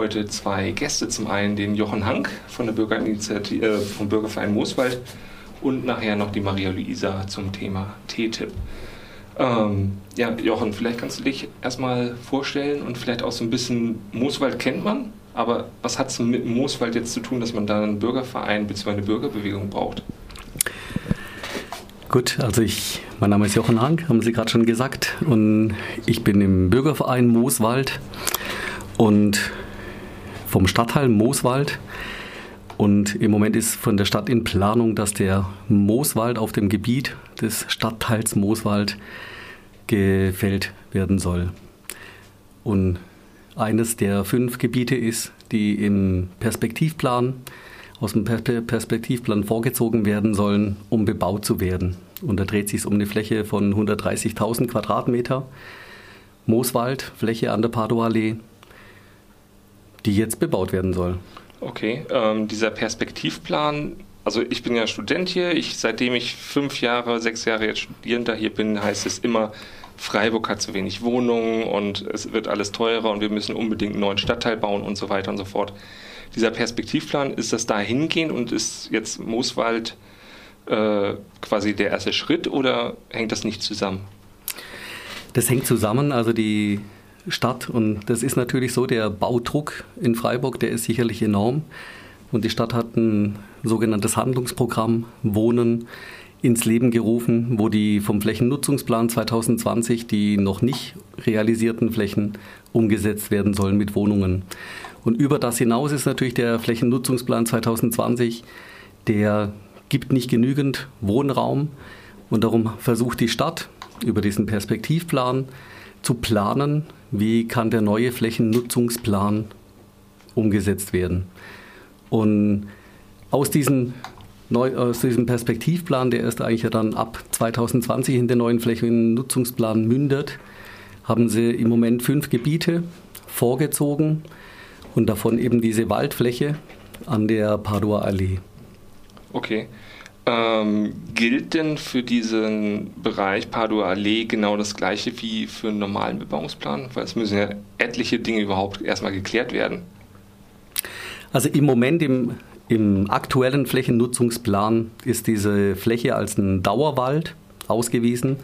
heute zwei Gäste. Zum einen den Jochen Hank von der Bürgerinitiative, äh, vom Bürgerverein Mooswald und nachher noch die Maria Luisa zum Thema TTIP. Ähm, ja, Jochen, vielleicht kannst du dich erstmal vorstellen und vielleicht auch so ein bisschen, Mooswald kennt man, aber was hat es mit Mooswald jetzt zu tun, dass man da einen Bürgerverein bzw. eine Bürgerbewegung braucht? Gut, also ich, mein Name ist Jochen Hank, haben Sie gerade schon gesagt, und ich bin im Bürgerverein Mooswald und vom Stadtteil Mooswald. Und im Moment ist von der Stadt in Planung, dass der Mooswald auf dem Gebiet des Stadtteils Mooswald gefällt werden soll. Und eines der fünf Gebiete ist, die im Perspektivplan, aus dem Perspektivplan vorgezogen werden sollen, um bebaut zu werden. Und da dreht sich um eine Fläche von 130.000 Quadratmeter. Mooswald, Fläche an der Padua-Allee, die jetzt bebaut werden soll. Okay, ähm, dieser Perspektivplan, also ich bin ja Student hier, ich, seitdem ich fünf Jahre, sechs Jahre jetzt Studierender hier bin, heißt es immer, Freiburg hat zu wenig Wohnungen und es wird alles teurer und wir müssen unbedingt einen neuen Stadtteil bauen und so weiter und so fort. Dieser Perspektivplan, ist das dahingehend und ist jetzt Mooswald äh, quasi der erste Schritt oder hängt das nicht zusammen? Das hängt zusammen, also die Stadt. Und das ist natürlich so, der Baudruck in Freiburg, der ist sicherlich enorm. Und die Stadt hat ein sogenanntes Handlungsprogramm Wohnen ins Leben gerufen, wo die vom Flächennutzungsplan 2020 die noch nicht realisierten Flächen umgesetzt werden sollen mit Wohnungen. Und über das hinaus ist natürlich der Flächennutzungsplan 2020, der gibt nicht genügend Wohnraum und darum versucht die Stadt über diesen Perspektivplan zu planen, wie kann der neue Flächennutzungsplan umgesetzt werden. Und aus, diesen, aus diesem Perspektivplan, der erst eigentlich dann ab 2020 in den neuen Flächennutzungsplan mündet, haben sie im Moment fünf Gebiete vorgezogen und davon eben diese Waldfläche an der Padua Allee. Okay. Ähm, gilt denn für diesen Bereich Padua Allee genau das gleiche wie für einen normalen Bebauungsplan? Weil es müssen ja etliche Dinge überhaupt erstmal geklärt werden. Also im Moment im, im aktuellen Flächennutzungsplan ist diese Fläche als ein Dauerwald ausgewiesen,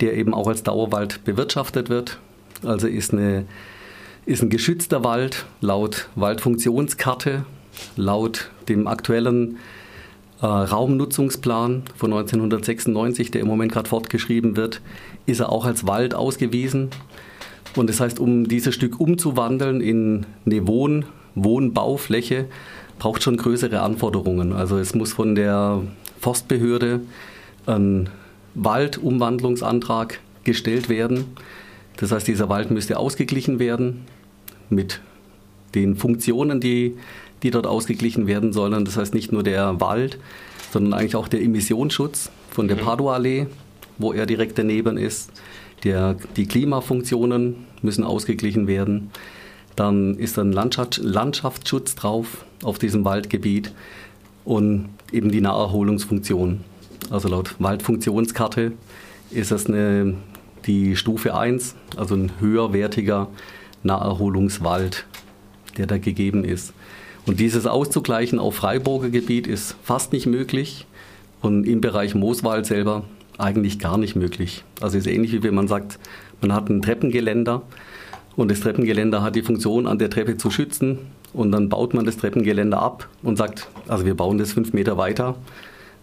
der eben auch als Dauerwald bewirtschaftet wird. Also ist, eine, ist ein geschützter Wald laut Waldfunktionskarte, laut dem aktuellen äh, Raumnutzungsplan von 1996, der im Moment gerade fortgeschrieben wird, ist er auch als Wald ausgewiesen. Und das heißt, um dieses Stück umzuwandeln in eine Wohn Wohnbaufläche, braucht schon größere Anforderungen. Also es muss von der Forstbehörde ein Waldumwandlungsantrag gestellt werden. Das heißt, dieser Wald müsste ausgeglichen werden mit den Funktionen, die die dort ausgeglichen werden sollen. Das heißt nicht nur der Wald, sondern eigentlich auch der Emissionsschutz von der mhm. Padua-Allee, wo er direkt daneben ist. Der, die Klimafunktionen müssen ausgeglichen werden. Dann ist ein Landschaftsschutz drauf auf diesem Waldgebiet und eben die Naherholungsfunktion. Also laut Waldfunktionskarte ist das eine, die Stufe 1, also ein höherwertiger Naherholungswald, der da gegeben ist. Und dieses auszugleichen auf Freiburger Gebiet ist fast nicht möglich und im Bereich Mooswald selber eigentlich gar nicht möglich. Also ist ähnlich wie wenn man sagt, man hat ein Treppengeländer und das Treppengeländer hat die Funktion, an der Treppe zu schützen und dann baut man das Treppengeländer ab und sagt, also wir bauen das fünf Meter weiter.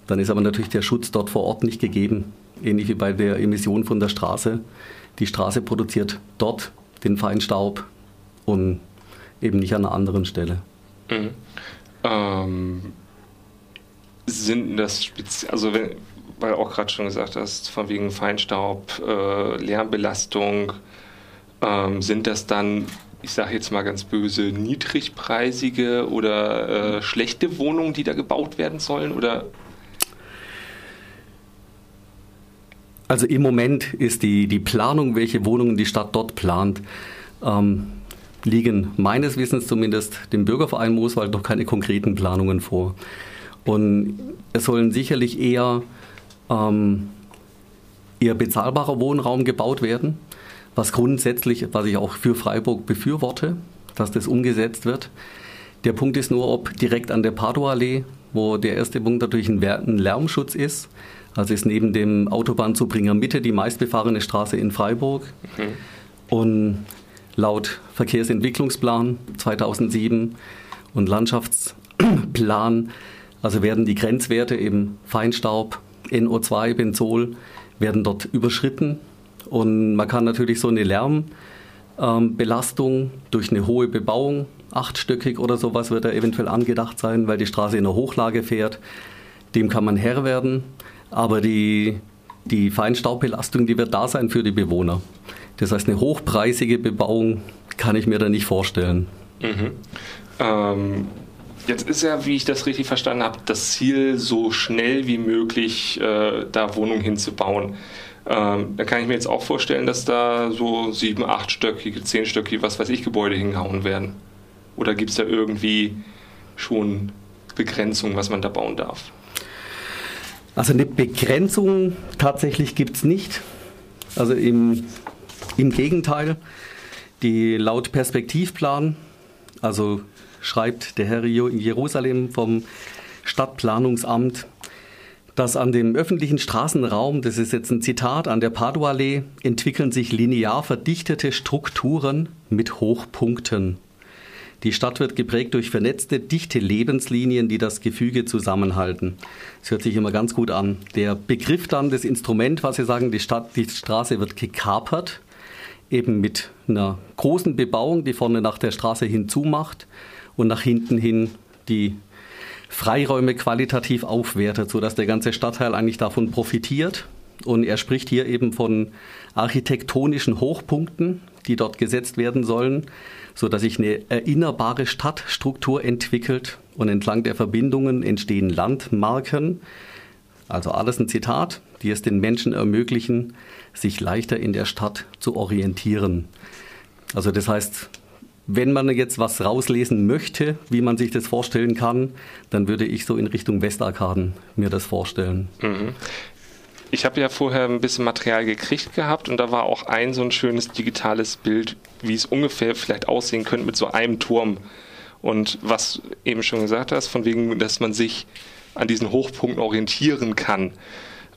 Dann ist aber natürlich der Schutz dort vor Ort nicht gegeben. Ähnlich wie bei der Emission von der Straße. Die Straße produziert dort den Feinstaub und eben nicht an einer anderen Stelle. Mhm. Ähm, sind das speziell, also wenn, weil du auch gerade schon gesagt hast, von wegen Feinstaub, äh, Lärmbelastung, ähm, sind das dann, ich sage jetzt mal ganz böse, niedrigpreisige oder äh, schlechte Wohnungen, die da gebaut werden sollen? Oder also im Moment ist die, die Planung, welche Wohnungen die Stadt dort plant, ähm, liegen meines Wissens zumindest dem Bürgerverein Mooswald noch keine konkreten Planungen vor. Und es sollen sicherlich eher, ähm, eher bezahlbarer Wohnraum gebaut werden, was grundsätzlich, was ich auch für Freiburg befürworte, dass das umgesetzt wird. Der Punkt ist nur, ob direkt an der Pardo-Allee, wo der erste Punkt natürlich ein Lärmschutz ist, also ist neben dem Autobahnzubringer Mitte die meistbefahrene Straße in Freiburg. Mhm. Und laut Verkehrsentwicklungsplan 2007 und Landschaftsplan, also werden die Grenzwerte eben Feinstaub, NO2, Benzol, werden dort überschritten. Und man kann natürlich so eine Lärmbelastung durch eine hohe Bebauung, achtstöckig oder sowas wird da eventuell angedacht sein, weil die Straße in der Hochlage fährt. Dem kann man Herr werden. Aber die, die Feinstaubbelastung, die wird da sein für die Bewohner. Das heißt, eine hochpreisige Bebauung kann ich mir da nicht vorstellen. Mhm. Ähm, jetzt ist ja, wie ich das richtig verstanden habe, das Ziel, so schnell wie möglich äh, da Wohnungen hinzubauen. Ähm, da kann ich mir jetzt auch vorstellen, dass da so sieben, achtstöckige, zehnstöckige, was weiß ich, Gebäude hingehauen werden. Oder gibt es da irgendwie schon Begrenzungen, was man da bauen darf? Also eine Begrenzung tatsächlich gibt es nicht. Also im, im Gegenteil, die laut Perspektivplan, also schreibt der Herr in Jerusalem vom Stadtplanungsamt, dass an dem öffentlichen Straßenraum, das ist jetzt ein Zitat, an der Paduallee entwickeln sich linear verdichtete Strukturen mit Hochpunkten. Die Stadt wird geprägt durch vernetzte, dichte Lebenslinien, die das Gefüge zusammenhalten. Das hört sich immer ganz gut an. Der Begriff dann, das Instrument, was Sie sagen, die, Stadt, die Straße wird gekapert, eben mit einer großen Bebauung, die vorne nach der Straße hinzumacht und nach hinten hin die Freiräume qualitativ aufwertet, sodass der ganze Stadtteil eigentlich davon profitiert. Und er spricht hier eben von architektonischen Hochpunkten, die dort gesetzt werden sollen, so dass sich eine erinnerbare Stadtstruktur entwickelt und entlang der Verbindungen entstehen Landmarken. Also alles ein Zitat, die es den Menschen ermöglichen, sich leichter in der Stadt zu orientieren. Also das heißt, wenn man jetzt was rauslesen möchte, wie man sich das vorstellen kann, dann würde ich so in Richtung Westarkaden mir das vorstellen. Mhm. Ich habe ja vorher ein bisschen Material gekriegt gehabt und da war auch ein so ein schönes digitales Bild, wie es ungefähr vielleicht aussehen könnte mit so einem Turm. Und was eben schon gesagt hast, von wegen, dass man sich an diesen Hochpunkten orientieren kann.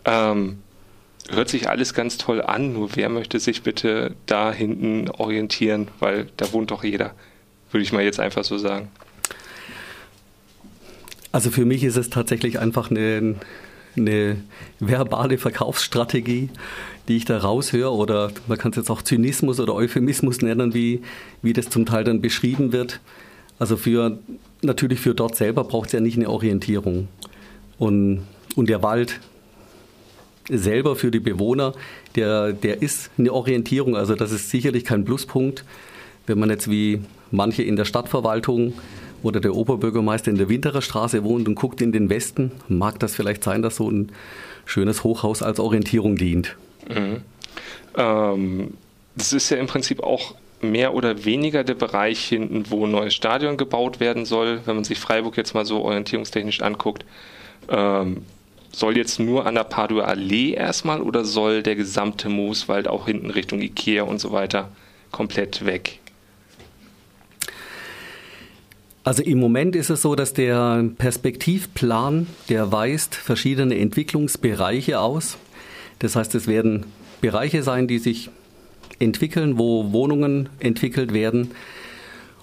Ähm, hört sich alles ganz toll an, nur wer möchte sich bitte da hinten orientieren, weil da wohnt doch jeder, würde ich mal jetzt einfach so sagen. Also für mich ist es tatsächlich einfach eine, eine verbale Verkaufsstrategie, die ich da raushöre, oder man kann es jetzt auch Zynismus oder Euphemismus nennen, wie, wie das zum Teil dann beschrieben wird. Also für, natürlich für dort selber braucht es ja nicht eine Orientierung. Und, und der Wald selber für die Bewohner, der, der ist eine Orientierung. Also das ist sicherlich kein Pluspunkt, wenn man jetzt wie manche in der Stadtverwaltung oder der Oberbürgermeister in der Winterer Straße wohnt und guckt in den Westen, mag das vielleicht sein, dass so ein schönes Hochhaus als Orientierung dient. Mhm. Ähm, das ist ja im Prinzip auch mehr oder weniger der Bereich hinten, wo ein neues Stadion gebaut werden soll, wenn man sich Freiburg jetzt mal so orientierungstechnisch anguckt. Ähm, soll jetzt nur an der Padua Allee erstmal oder soll der gesamte Mooswald auch hinten Richtung Ikea und so weiter komplett weg? Also im Moment ist es so, dass der Perspektivplan, der weist verschiedene Entwicklungsbereiche aus. Das heißt, es werden Bereiche sein, die sich entwickeln, wo Wohnungen entwickelt werden.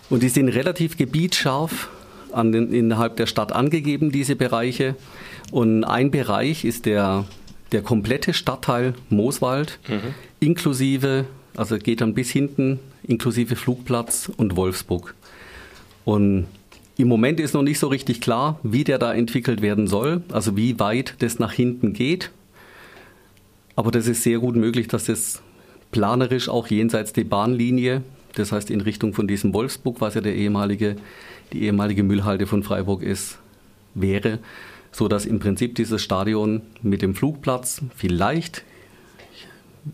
Und die sind relativ gebietsscharf an den, innerhalb der Stadt angegeben, diese Bereiche. Und ein Bereich ist der, der komplette Stadtteil Mooswald, mhm. inklusive, also geht dann bis hinten, inklusive Flugplatz und Wolfsburg. Und im Moment ist noch nicht so richtig klar, wie der da entwickelt werden soll, also wie weit das nach hinten geht. Aber das ist sehr gut möglich, dass das planerisch auch jenseits der Bahnlinie, das heißt in Richtung von diesem Wolfsburg, was ja der ehemalige, die ehemalige Müllhalde von Freiburg ist, wäre, so dass im Prinzip dieses Stadion mit dem Flugplatz vielleicht,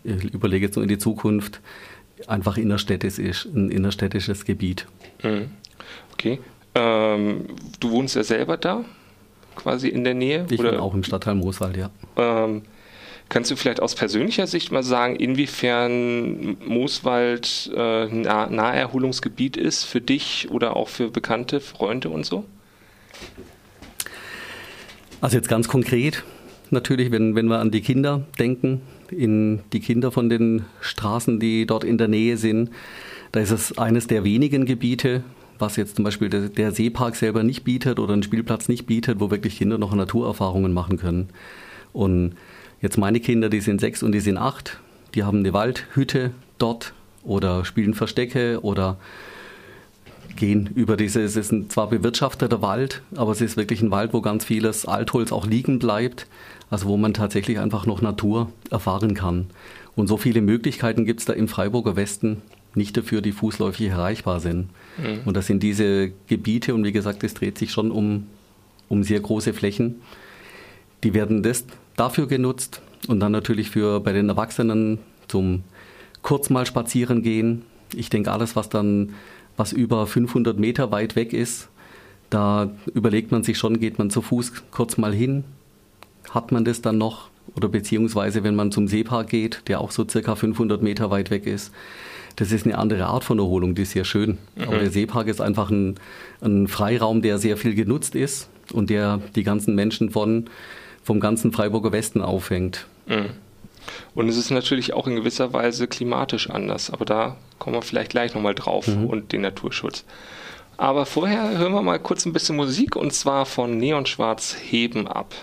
ich überlege jetzt nur in die Zukunft, einfach innerstädtisch ist, ein innerstädtisches Gebiet. Mhm. Okay. Ähm, du wohnst ja selber da, quasi in der Nähe? Ich oder? bin auch im Stadtteil Mooswald, ja. Ähm, Kannst du vielleicht aus persönlicher Sicht mal sagen, inwiefern Mooswald äh, nah Naherholungsgebiet ist für dich oder auch für bekannte Freunde und so? Also jetzt ganz konkret, natürlich, wenn, wenn wir an die Kinder denken, in die Kinder von den Straßen, die dort in der Nähe sind, da ist es eines der wenigen Gebiete, was jetzt zum Beispiel der, der Seepark selber nicht bietet oder ein Spielplatz nicht bietet, wo wirklich Kinder noch Naturerfahrungen machen können. Und jetzt meine Kinder, die sind sechs und die sind acht, die haben eine Waldhütte dort oder spielen Verstecke oder gehen über diese, es ist ein zwar bewirtschafteter Wald, aber es ist wirklich ein Wald, wo ganz vieles Altholz auch liegen bleibt, also wo man tatsächlich einfach noch Natur erfahren kann. Und so viele Möglichkeiten gibt es da im Freiburger Westen nicht dafür, die fußläufig erreichbar sind. Mhm. Und das sind diese Gebiete, und wie gesagt, es dreht sich schon um, um sehr große Flächen. Die werden das dafür genutzt und dann natürlich für bei den Erwachsenen zum kurz mal spazieren gehen. Ich denke, alles, was dann, was über 500 Meter weit weg ist, da überlegt man sich schon, geht man zu Fuß kurz mal hin, hat man das dann noch? Oder beziehungsweise, wenn man zum Seepark geht, der auch so circa 500 Meter weit weg ist, das ist eine andere Art von Erholung, die ist sehr schön. Mhm. Aber der Seepark ist einfach ein, ein, Freiraum, der sehr viel genutzt ist und der die ganzen Menschen von, vom ganzen Freiburger Westen auffängt. Mhm. Und es ist natürlich auch in gewisser Weise klimatisch anders, aber da kommen wir vielleicht gleich nochmal drauf mhm. und den Naturschutz. Aber vorher hören wir mal kurz ein bisschen Musik und zwar von Neon Schwarz Heben ab.